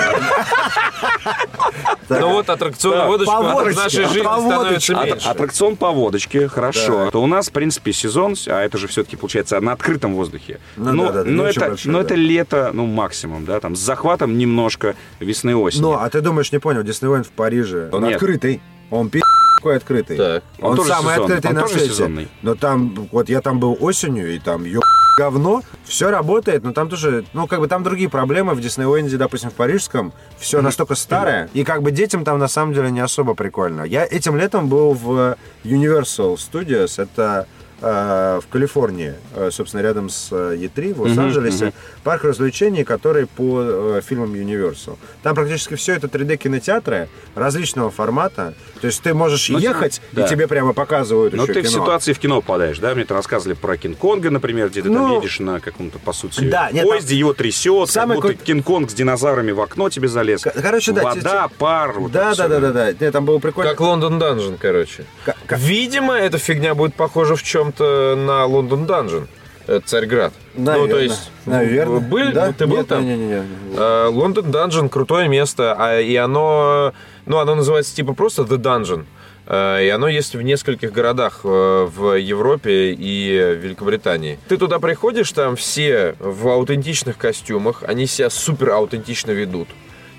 Ну вот аттракцион Да, водочка по в нашей жизни становится меньше. Аттракцион по водочке, хорошо. То у нас, в принципе, сезон, а это же все-таки получается на открытом воздухе. Ну но да, да, но это, большой, но да. это лето, ну, максимум, да, там, с захватом немножко весны-осени. Ну, а ты думаешь, не понял, Диснейленд в Париже, он Нет. открытый. Он пи*** какой открытый. Так. Он, Он тоже самый сезонный. открытый Он на тоже свете. сезонный. Но там, вот я там был осенью, и там ё говно, все работает, но там тоже, ну, как бы там другие проблемы в Диснейленде, допустим, в парижском, все настолько старое, и как бы детям там на самом деле не особо прикольно. Я этим летом был в Universal Studios, это в Калифорнии, э, собственно, рядом с э, E3 в Лос-Анджелесе, парк развлечений, который по э, фильмам Universal. Там практически все это 3D-кинотеатры различного формата. То есть ты можешь Ну, ехать, да. и тебе прямо показывают Но еще ты в кино. ситуации в кино попадаешь, да? Мне это рассказывали про Кинг-Конга, например, где ты там Ну, едешь на каком-то, по сути, да, нет, поезде, его трясет, Самый как будто крут- Кинг-Конг с динозаврами в окно тебе залез. Короче, да, Вода, те- пар. вот Да, да, да, да, да. Нет, там было прикольно. Как Лондон Данжен, короче. Как- как- Видимо, эта фигня будет похожа в чем-то на Лондон Данжен. Это Царьград. Наверное. Ну, то есть... Наверное. Был, Да? Ты был Нет, там? Не, не, не. Э, Лондон Данжен крутое место, а, и оно, ну, оно называется типа просто The Dungeon. Э, И оно есть в нескольких городах э, в Европе и Великобритании. Ты туда приходишь, там все в аутентичных костюмах, они себя супер аутентично ведут.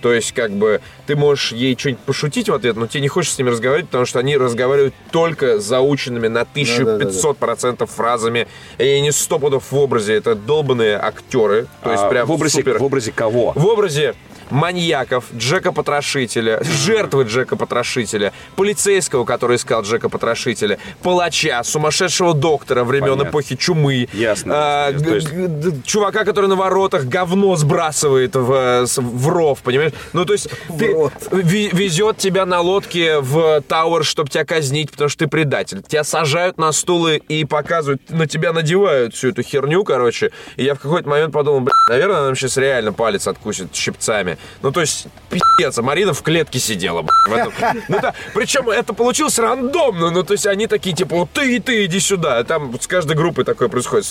То есть, как бы, ты можешь ей что-нибудь пошутить в ответ, но тебе не хочется с ними разговаривать, потому что они разговаривают только заученными на 1500% фразами. И они сто пудов в образе. Это долбанные актеры. То есть, А, прям в образе, супер. в образе кого? В образе маньяков, Джека Потрошителя, жертвы Джека Потрошителя, полицейского, который искал Джека Потрошителя, палача, сумасшедшего доктора времен Понятно. эпохи чумы, Ясно, а, ясно, есть- чувака, который на воротах говно сбрасывает в, в ров, понимаешь? Ну, то есть ты везет тебя на лодке в Тауэр, чтобы тебя казнить, потому что ты предатель. Тебя сажают на стулы и показывают, на тебя надевают всю эту херню, короче. И я в какой-то момент подумал, блин, наверное, нам сейчас реально палец откусит щипцами. Ну, то есть, пиздец, а Марина в клетке сидела, в этом. Ну, да, причем это получилось рандомно, ну, то есть, они такие, типа, вот ты и ты, иди сюда. Там с каждой группой такое происходит.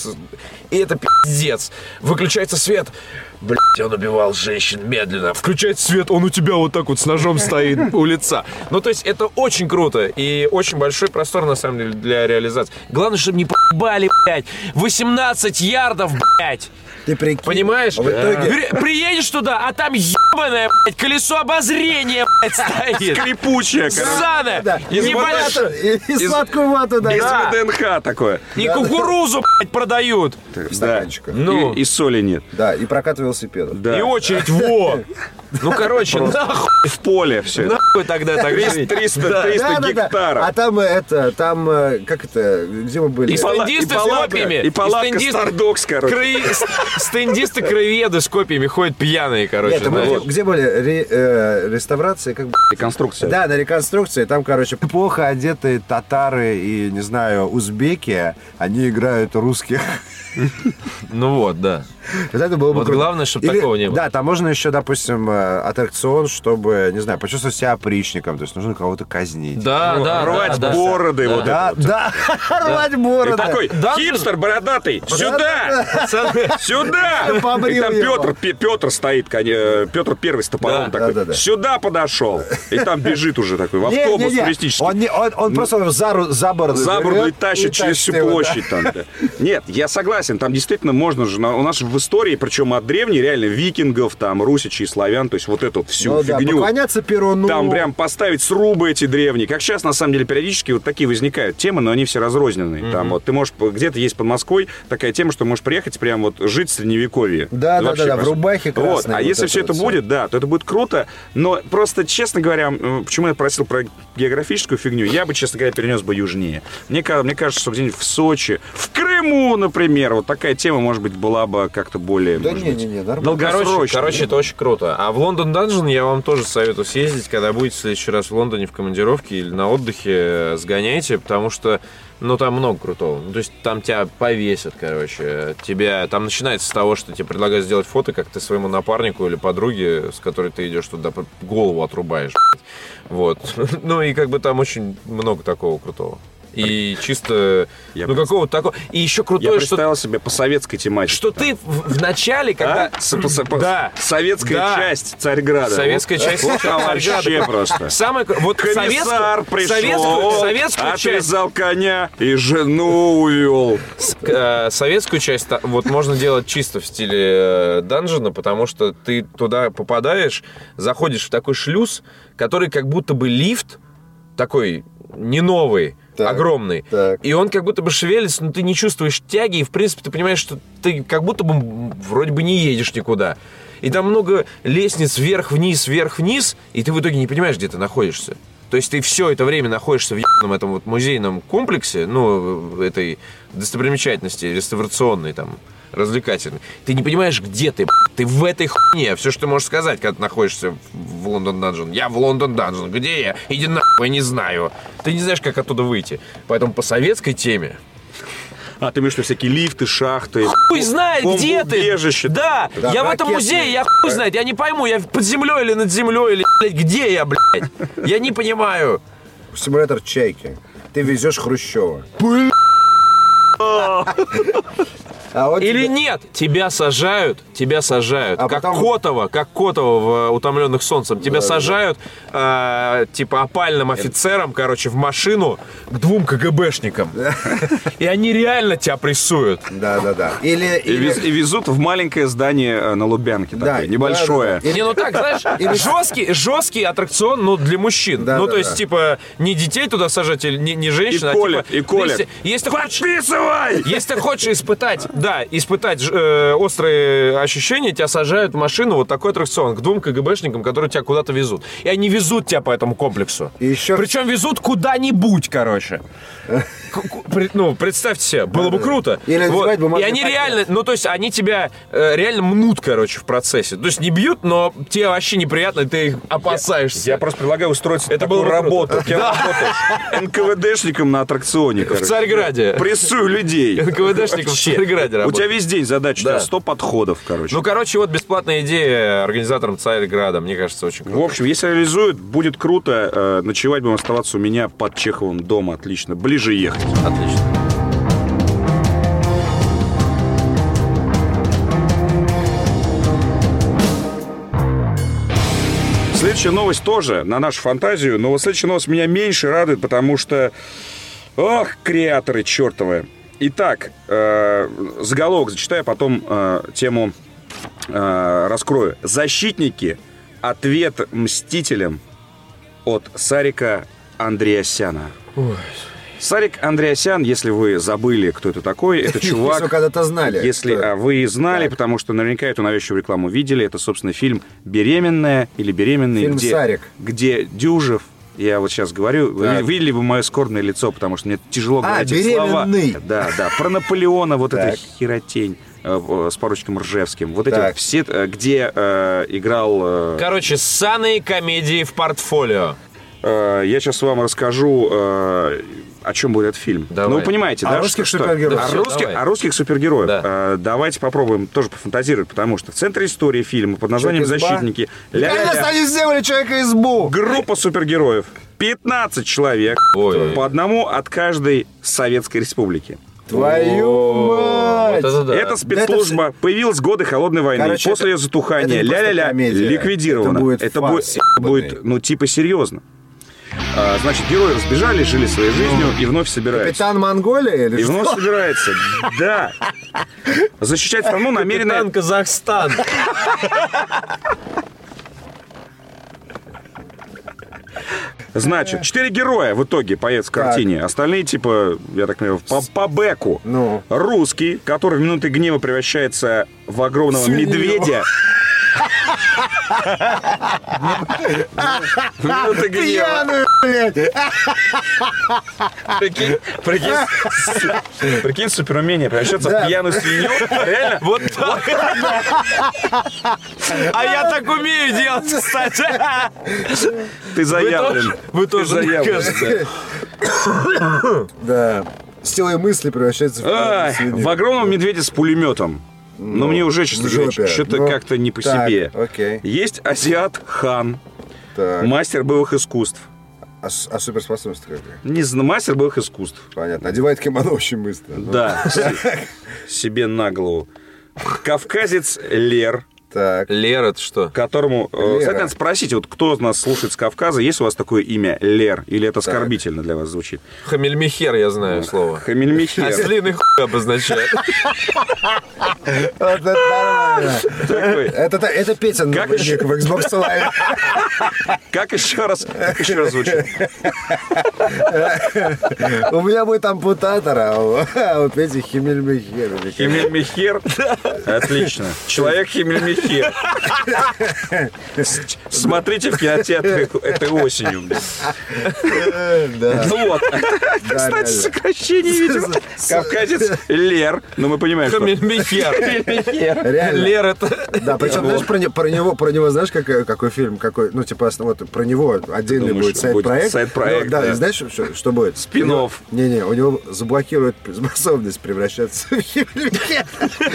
И это пиздец. Выключается свет. Блять, он убивал женщин медленно. Включается свет, он у тебя вот так вот с ножом стоит у лица. Ну, то есть, это очень круто. И очень большой простор, на самом деле, для реализации. Главное, чтобы не поебали, блядь. 18 ярдов, блядь. Ты прикинь. Понимаешь? А в итоге- При- приедешь туда, а там ебаное, блядь, колесо обозрения, блядь, стоит. Скрипучая, короче. Ссаное. Да, И и, небольш- вату, и, и сладкую вату, да. Из Да. ВДНХ такое. И кукурузу, блядь, продают. В стаканчиках. Ну. И, и соли нет. Да, и прокат велосипедов. Да. И очередь, во. Ну, короче, нахуй, В поле все нахуй тогда так 300, жить. 300, Да. 300 Да, да, да. гектаров. А там э, это, там, э, как это, где мы были? И стендисты и с копьями. и палатка Стардокс, короче. Стендисты краеведы с копьями ходят пьяные, короче. Нет, где, были? Ре- э, реставрации, как бы. Реконструкция. Да, на реконструкции. Там, короче, плохо одетые татары и, не знаю, узбеки, они играют русских. Ну вот, да. Вот это было бы Вот круто. главное, чтобы Или- такого не было. Да, там можно еще, допустим, аттракцион, чтобы, не знаю, почувствовать себя опричником. То есть нужно кого-то казнить. Да, да, Рвать да, да. бороды вот Да, это вот. да, рвать И бороды. такой, Да, хипстер бородатый, сюда! Пацаны, Сюда! И там. Петр, Пе- Петр стоит, коня- Петр первый с топором Да, такой, да, да, да. сюда подошел. И там бежит уже такой, в автобус туристический. Он, не- он, он просто за, за бороду за бороду и тащит через всю его, да. площадь там. да. Нет, я согласен, там действительно можно же, у нас в истории, причем от древней, реально, викингов, там, русичей, славян, то есть вот эту вот всю Ну да, фигню. поклоняться Перуну. Там прям поставить срубы эти древние. Как сейчас, на самом деле, периодически вот такие возникают темы, но они все разрозненные. Там вот ты можешь, где-то есть под Москвой такая тема, что можешь приехать прям вот жить в средневековье. Да, да, да, да, в рубахе Вот, красной а вот если это все вот это всё. будет, да, то это будет круто. Но просто, честно говоря, почему я просил про географическую фигню, я бы, честно говоря, перенес бы южнее. Мне, мне кажется, что где-нибудь в Сочи, в Крыму, например, вот такая тема, может быть, была бы как-то более, Да может не, быть, не, не, нормально. Короче, долгосрочно. короче, это очень круто. А в Лондон Данжен я вам тоже советую съездить, когда будете в следующий раз в Лондоне в командировке или на отдыхе, э, сгоняйте, потому что, ну, там много крутого. Ну, то есть там тебя повесят, короче. Тебя, там начинается с того, что тебе предлагают сделать фото, как ты своему напарнику или подруге, с которой ты идешь туда, голову отрубаешь. блядь. Вот. Ну, и как бы там очень много такого крутого. И чисто, Я ну, какого-то такого. И еще Я крутое, что представил себе по советской тематике. что ты в, в начале, когда... А? С- по- с- по- Да. Советская Да. часть Царьграда. Советская Вот- часть вот Царьграда. вообще просто. Самое, вот Комиссар советскую, пришел, советскую, советскую часть, отвязал коня и жену увел. э, советскую часть та- вот можно делать чисто в стиле э, данжена, потому что ты туда попадаешь, заходишь в такой шлюз, который как будто бы лифт такой не новый, Так, огромный. так. И он как будто бы шевелится, но ты не чувствуешь тяги, и в принципе ты понимаешь, что ты как будто бы вроде бы не едешь никуда. И там много лестниц вверх-вниз, вверх-вниз, и ты в итоге не понимаешь, где ты находишься. То есть ты все это время находишься в ебаном этом вот музейном комплексе, ну, этой достопримечательности реставрационной там, развлекательной. Ты не понимаешь, где ты, ты в этой хуйне. Все, что ты можешь сказать, когда ты находишься в- Лондон Данжен. Я в Лондон Данжен. Где я? Иди нахуй, я не знаю. Ты не знаешь, как оттуда выйти. Поэтому по советской теме А ты имеешь в виду всякие лифты, шахты? Хуй знает, где ты. бомбоубежище. Да, Да, я в этом музее, я хуй знает, я не пойму, я под землей или над землей, или, блядь, где я, блядь. Я не понимаю. Симулятор чайки. Ты везешь Хрущева. А вот Или тебе- нет, тебя сажают, тебя сажают, А как потом- Котова, как Котова в э, «Утомленных солнцем». Тебя сажают, э, типа, опальным офицером, короче, в машину к двум КГБшникам. И они реально тебя прессуют. Да, да, да. Или, И, или- вез- и везут в маленькое здание э, на Лубянке, Да, такое, небольшое. да, да. Не, ну так, знаешь, жесткий, жесткий аттракцион, ну, для мужчин. Да, ну, да, то есть, да. типа, не детей туда сажать, или не, не И женщин, а типа... и колят. Если, если ты хочешь- Подписывай! Если ты хочешь испытать, да, испытать э, острые ощущения, тебя сажают в машину вот такой аттракцион к двум КГБшникам, которые тебя куда-то везут. И они везут тебя по этому комплексу. И еще- Причем везут куда-нибудь, короче. Ну, представьте себе, было бы круто. Или Вот. И они пакет. реально, ну, то есть они тебя э, реально мнут, короче, в процессе. То есть не бьют, но тебе вообще неприятно, ты их опасаешься. Я просто предлагаю устроиться Это было бы работу. круто. Кем работаешь? НКВДшником на аттракционе, в. Царьграде. Прессую людей. НКВДшников в Вообще. Царьграде У тебя весь день задача, у тебя Да. 100 подходов, короче. Ну, короче, вот бесплатная идея организаторам Царьграда. Мне кажется, очень круто. В общем, если реализуют, будет круто. Э, Ночевать будем оставаться у меня под Чеховым дома. Отлично. Ближе ехать. Отлично. Следующая новость тоже на нашу фантазию, но вот следующая новость меня меньше радует, потому что... Ох, креаторы чертовы. Итак, э, заголовок зачитаю, потом э, тему э, раскрою. Защитники. Ответ мстителям от Сарика Андреасяна. Сарик Андреасян, если вы забыли, кто это такой, это Если чувак... вы когда-то знали. Если а, вы знали, потому что наверняка эту навязчивую рекламу видели, это, собственно, фильм «Беременная» или «Беременный», Фильм где, «Сарик». где Дюжев, я вот сейчас говорю, вы Так. видели бы мое скорбное лицо, потому что мне тяжело А, говорить эти слова. Да, да, про Наполеона, вот эта херотень э, в- с поручиком Ржевским. Вот эти Так. вот все, э, где э, играл... э, Короче, ссаные комедии в портфолио. Э, я сейчас вам расскажу, э, о чем будет этот фильм. Давай. Ну, вы понимаете, О да? русских что- супергероях. О, русских, давай. о русских супергероях. Да. Э, давайте попробуем тоже пофантазировать, потому что в центре истории фильма под названием. «Защитники» Наконец-то ля-ля-ля, они сделали человека-избу! группа супергероев. 15 человек, Ой. по одному от каждой Советской Республики. Твою Вот мать! это да. Эта спецслужба появилась в годы Холодной войны. Короче, После это- ее затухания это ля-ля-ля ликвидирована. Это будет это будет, будет, ну, типа, серьезно. А, значит, герои разбежали, жили своей жизнью и вновь собираются. Капитан Монголия или И что? вновь собирается. Да. Защищать страну намеренно... Капитан Казахстан. Значит, четыре героя в итоге появятся в картине. Остальные, типа, я так понимаю, по, по бэку. Ну. Русский, который в минуты гнева превращается в огромного Свинью. медведя. В минуты гнева. Пьяную, блядь! Прикинь, прикинь, прикинь, суперумение превращаться Да. в пьяную свинью. Реально? Вот так. А я так умею делать, кстати. Ты заявлен. Вы тоже, Ты мне заявлен. кажется. Да. Силой мысли превращается в пьяную Ай, свинью. в огромном медведе с пулеметом. Но мне уже, честно в говоря, жопе. что-то Ну, как-то не по так, себе. окей. Есть азиат хан, Так. мастер боевых искусств. А, а суперспособность какая? Не знаю, мастер боевых искусств. Понятно. Одевает кимоно очень быстро. Да, себе на голову. Кавказец Лер, Так. Лера, это что? которому... э, Лера. Кстати, надо спросить, вот кто нас слушает с Кавказа, есть у вас такое имя Лер? Или это оскорбительно для вас звучит? Хамельмихер, я знаю слово. Хамельмихер. Ослиный хуй обозначает. Вот это нормально. Это, Петя Как новый еще? ник в Xbox Live. Как еще раз, как еще раз звучит? У меня будет ампутатор, а у, а Пети Химельмехер. Химельмихер? Отлично. Человек Химельмихер. С- Смотрите в кинотеатре этой осенью. Ну вот. Кстати, сокращение, видимо. Кавказец Лер. Ну, мы понимаем, что... Реально. Лер это... Да, причем, знаешь, про, не- про него, про него, знаешь, какой, фильм, какой, ну, типа, вот про него отдельный будет сайт-проект. сайт-проект, Ну, да, знаешь, что, будет? Спин-офф. Не-не, у него заблокируют способность превращаться в химельмехер.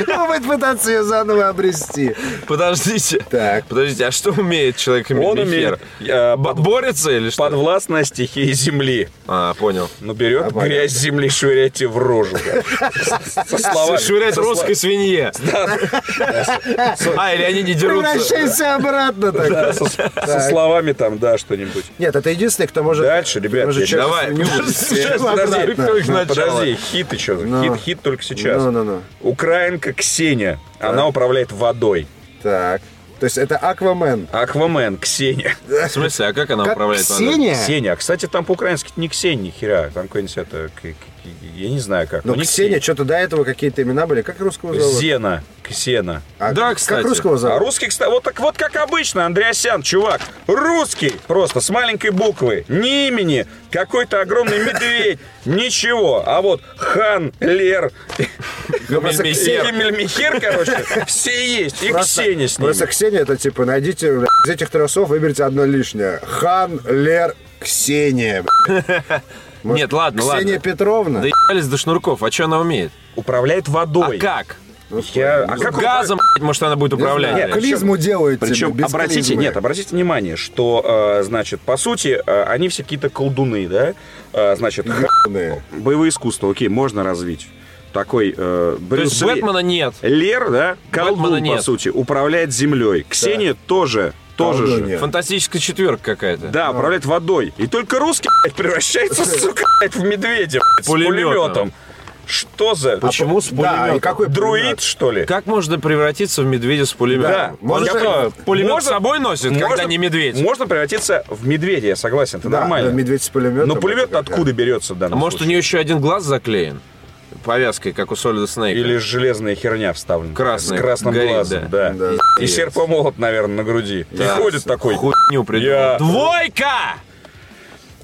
Он будет пытаться ее заново обрести. Подождите. Так. Подождите, а что умеет человек Он Мельмихер? умеет э, под- Борется или что? подвластная стихии земли. А, понял. Ну, берет А, понятно. грязь земли, швыряет тебе в рожу. Со словами. Швырять русской свинье. А, или они не дерутся. Превращайся обратно тогда. Со, словами там, да, что-нибудь. Нет, это единственный, кто может... Дальше, ребят, Давай. подожди, Ну, хит еще. Ну. Хит, хит только сейчас. Ну, ну, ну. Украинка Ксения. Она управляет водой. Так. То есть это Аквамен. Аквамен Ксения. В смысле, а как она Как управляет? Ксения? Ксения. А, кстати, там по-украински не Ксения, ни хера. Там какой-нибудь это... Я не знаю как. Ну, не Ксения, что-то до этого какие-то имена были. Как русского зовут? Зена. Ксена. А Да, как кстати. русского А зовут? русский, кстати, вот так вот как обычно, Андреасян, чувак, русский, просто с маленькой буквы, ни имени, какой-то огромный медведь, ничего. А вот Хан, Лер, просто Мельмихер. и Мельмихер, короче, все есть, и Ксения с ними. Просто Ксения, это типа, найдите из этих тросов, выберите одно лишнее. Хан, Лер, Ксения. Может, Нет, ладно, Ксения ладно. Петровна? Да ебались до шнурков. А что она умеет? Управляет А водой. как? Я- а как Газом, блядь, может, она будет управлять. Нет, клизму делают тебе, Причем, без обратите, клизмы. нет, обратите внимание, что, э, значит, по сути, э, они все какие-то колдуны, да? Э, значит, Ебаные. боевое искусство, окей, можно развить. Такой э, То есть Брюс Ли- Бэтмена нет. Лер, да, колдун, Бэтмена по нет. сути, управляет землей. Ксения тоже, тоже Колдун же. нет. Фантастическая четверка какая-то. Да, управляет водой. И только русский, блядь, превращается, сука, блядь, в медведя, блядь, с пулеметом. Что за... Почему с Да, и пулеметом? какой Друид, пулемет? что ли? Как можно превратиться в медведя с пулеметом? Да. Он Можно- что, пулемет Можно- с собой носит, когда Можно- не медведь? Можно превратиться в медведя, я согласен, это Да, нормально. медведь с пулеметом. Но пулемет откуда берется в А данном может, у нее еще один глаз заклеен? Повязкой, как у Солида Снейка. Или железная херня вставлена. Красная, С красным горит, глазом, да. да. И серп и молот, наверное, на груди. Да. И ходит такой. Хуйню придумал. Я- Двойка!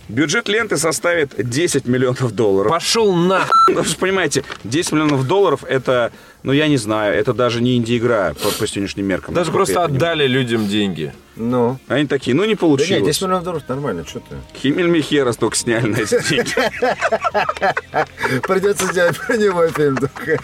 Бюджет ленты составит 10 миллионов долларов. Пошел на. Ну, вы же понимаете, 10 миллионов долларов это, ну я не знаю, это даже не инди-игра по, по сегодняшним меркам. Даже просто отдали людям деньги. Ну. Они такие, ну не Да получилось. нет, 10 миллионов долларов нормально, что ты? Химель Михера столько сняли на эти деньги. Придется сделать про него фильм только.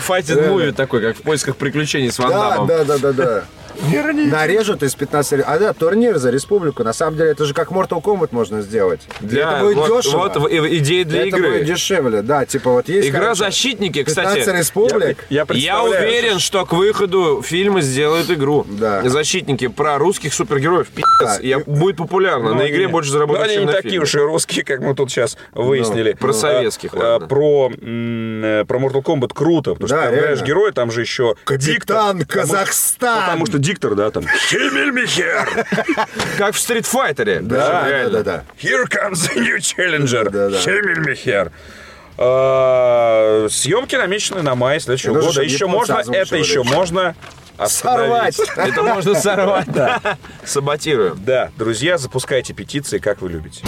Файтинг муви такой, как в поисках приключений с Ван Да, Даммом. да, да, да, да. Нарежут из 15... А да, турнир за республику. На самом деле, это же как Mortal Kombat можно сделать. Для- это будет вот, дешево. Вот идея для это игры. будет дешевле, да. Типа вот есть... Игра короче, защитники, 15 кстати. республик. Я Я представляю. уверен, что к выходу фильма сделают игру. Да. Защитники про русских супергероев. Пиздец. Да. Я- будет популярно. Ну, на игре они- больше ну, заработают, они чем не на такие фильме. уж и русские, как мы тут сейчас выяснили. про советских, А, ладно. Про, м, э, про Mortal Kombat круто, потому что Да, там, знаешь, герои, там же еще Капитан диктор. Потому- Казахстан! Потому что диктор, да, там. Химель Михер! Как в стритфайтере. Да, да, да, да. Here comes the new challenger. Да, да. Химель Михер. А, Съемки намечены на май следующего года. Еще можно, это еще можно. Сорвать! Это можно сорвать. да. Саботируем. Да, друзья, запускайте петиции, как вы любите.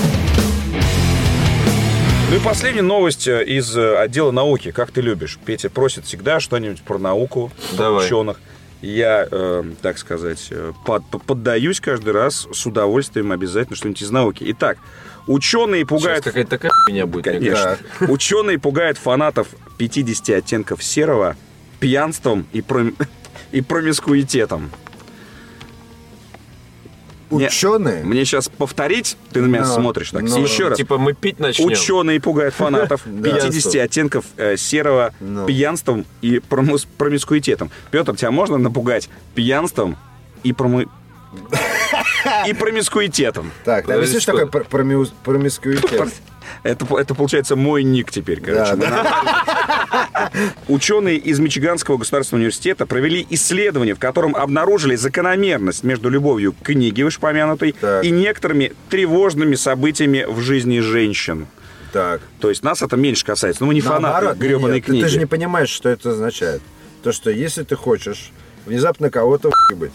Ну и последняя новость э, из э, отдела науки. Как ты любишь? Петя просит всегда что-нибудь про науку, Давай. ученых. Я, э, так сказать, э, под- поддаюсь каждый раз с удовольствием обязательно что-нибудь из науки. Итак, ученые Сейчас пугают... какая-то такая меня будет. Конечно. Ученые пугают фанатов 50 оттенков серого пьянством и, пром... и промискуитетом. Ученые? Мне сейчас повторить, ты на меня Ну, смотришь так. ну, Еще раз. Типа мы пить начнем. Ученые пугают фанатов 50 оттенков э, серого Ну. пьянством и промис- промискуитетом. Петр, тебя можно напугать пьянством и проmu- и промискуитетом? Так, объясни, что такое промискуитет? Это, это получается мой ник теперь, короче. Да, Ученые из Мичиганского государственного университета провели исследование, в котором обнаружили закономерность между любовью к книге вышепомянутой Так. и некоторыми тревожными событиями в жизни женщин. Так. То есть нас это меньше касается. Ну, мы не фанаты Наоборот, гребаной нет, ты- книги. Ты же не понимаешь, что это означает. То, что если ты хочешь внезапно кого-то быть,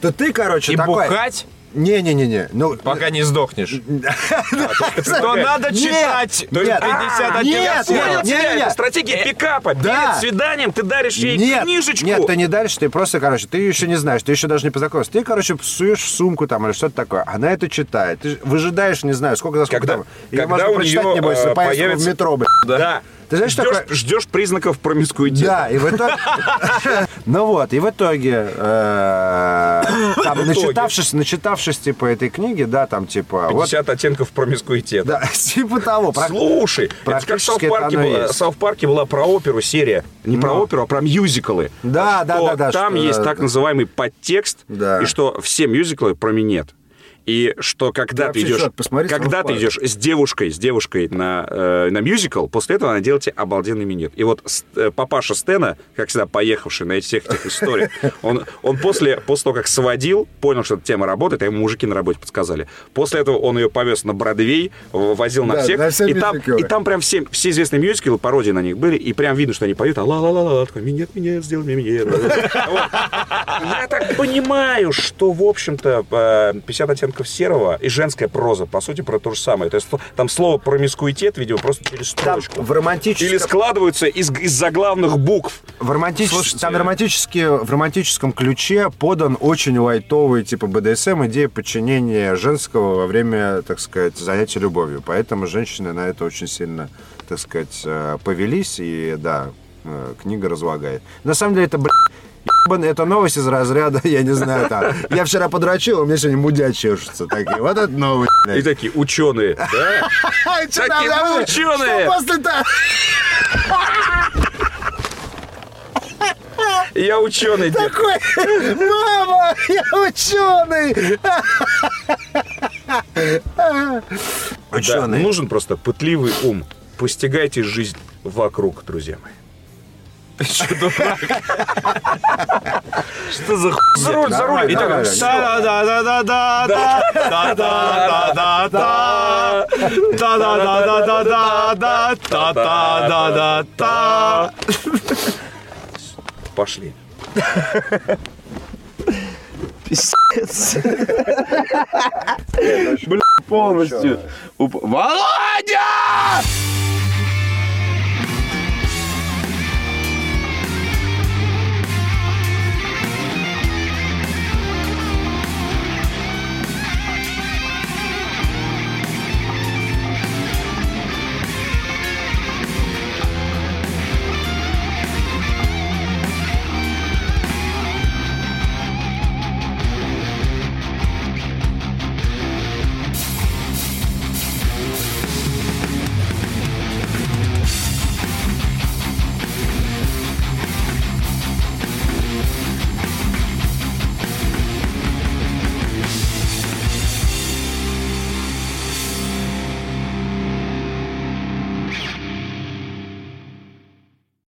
то ты, короче, И такой... бухать, Не-не-не-не. Ну, пока не сдохнешь. То предлагаешь? надо читать. нет, 50 а, оттенков нет, нет, нет, стратегия пикапа. Да. Перед свиданием ты даришь ей книжечку. нет, ты не дальше, ты просто, короче, ты еще не знаешь, ты еще даже не познакомился. Ты, короче, суешь в сумку там или что-то такое, она это читает. Ты выжидаешь, не знаю, сколько за сколько там. Или когда можно прочитать, нее, не бойся, э, поездку появится- в метро, блядь. Да. Ты знаешь, Ждешь, такое... ждешь признаков промискуитета. Да, и в итоге... Ну вот, и в итоге, э, там, начитавшись, начитавшись, типа, этой книги, да, там, типа, вот, 50 оттенков промискуитета. да, типа того. Слушай, это как в оно была, есть. Сауth-парке была про оперу серия. Не про Ну. оперу, а про мюзиклы. Да, да, да, да, Там есть так называемый подтекст, Да. и что все мюзиклы про минет. И что когда Да, ты идешь, посмотри когда ты идешь с девушкой, с девушкой на, э, на мюзикл, после этого она делает тебе обалденный минет. И вот э, папаша Стена, как всегда поехавший на всех этих историях, он, он после, после того, как сводил, понял, что эта тема работает, а ему мужики на работе подсказали. После этого он ее повез на Бродвей, возил на Да, всех, на все и, там, мюзиклы. и там прям все, все известные мюзиклы, пародии на них были, и прям видно, что они поют, а ла-ла-ла-ла, такой, минет, минет, сделай мне минет. Я так понимаю, что, в общем-то, э, 50 оттенков серого и женская проза, по сути, про то же самое. То есть там слово промискуитет, видимо, просто через Там строчку. в романтическом... Или складываются из, из заглавных букв. В, романтичес- Слушайте. там романтически, в романтическом ключе подан очень лайтовый типа БДСМ, идея подчинения женского во время, так сказать, занятия любовью. Поэтому женщины на это очень сильно, так сказать, э, повелись, и да, э, книга разлагает. На самом деле это, блядь, это новость из разряда, я не знаю, там. Я вчера подрочил, у меня сегодня мудя чешутся. Такие, вот это новость. И такие ученые. Да? Такие мы да, ученые. Я ученый. Такой, мама, я ученый. Да, Ученый. нужен просто пытливый ум. Постигайте жизнь вокруг, друзья мои. Что за хуй? За руль, за руль. Итак, Нормально, всё. Пошли. полностью. Уп- Володя!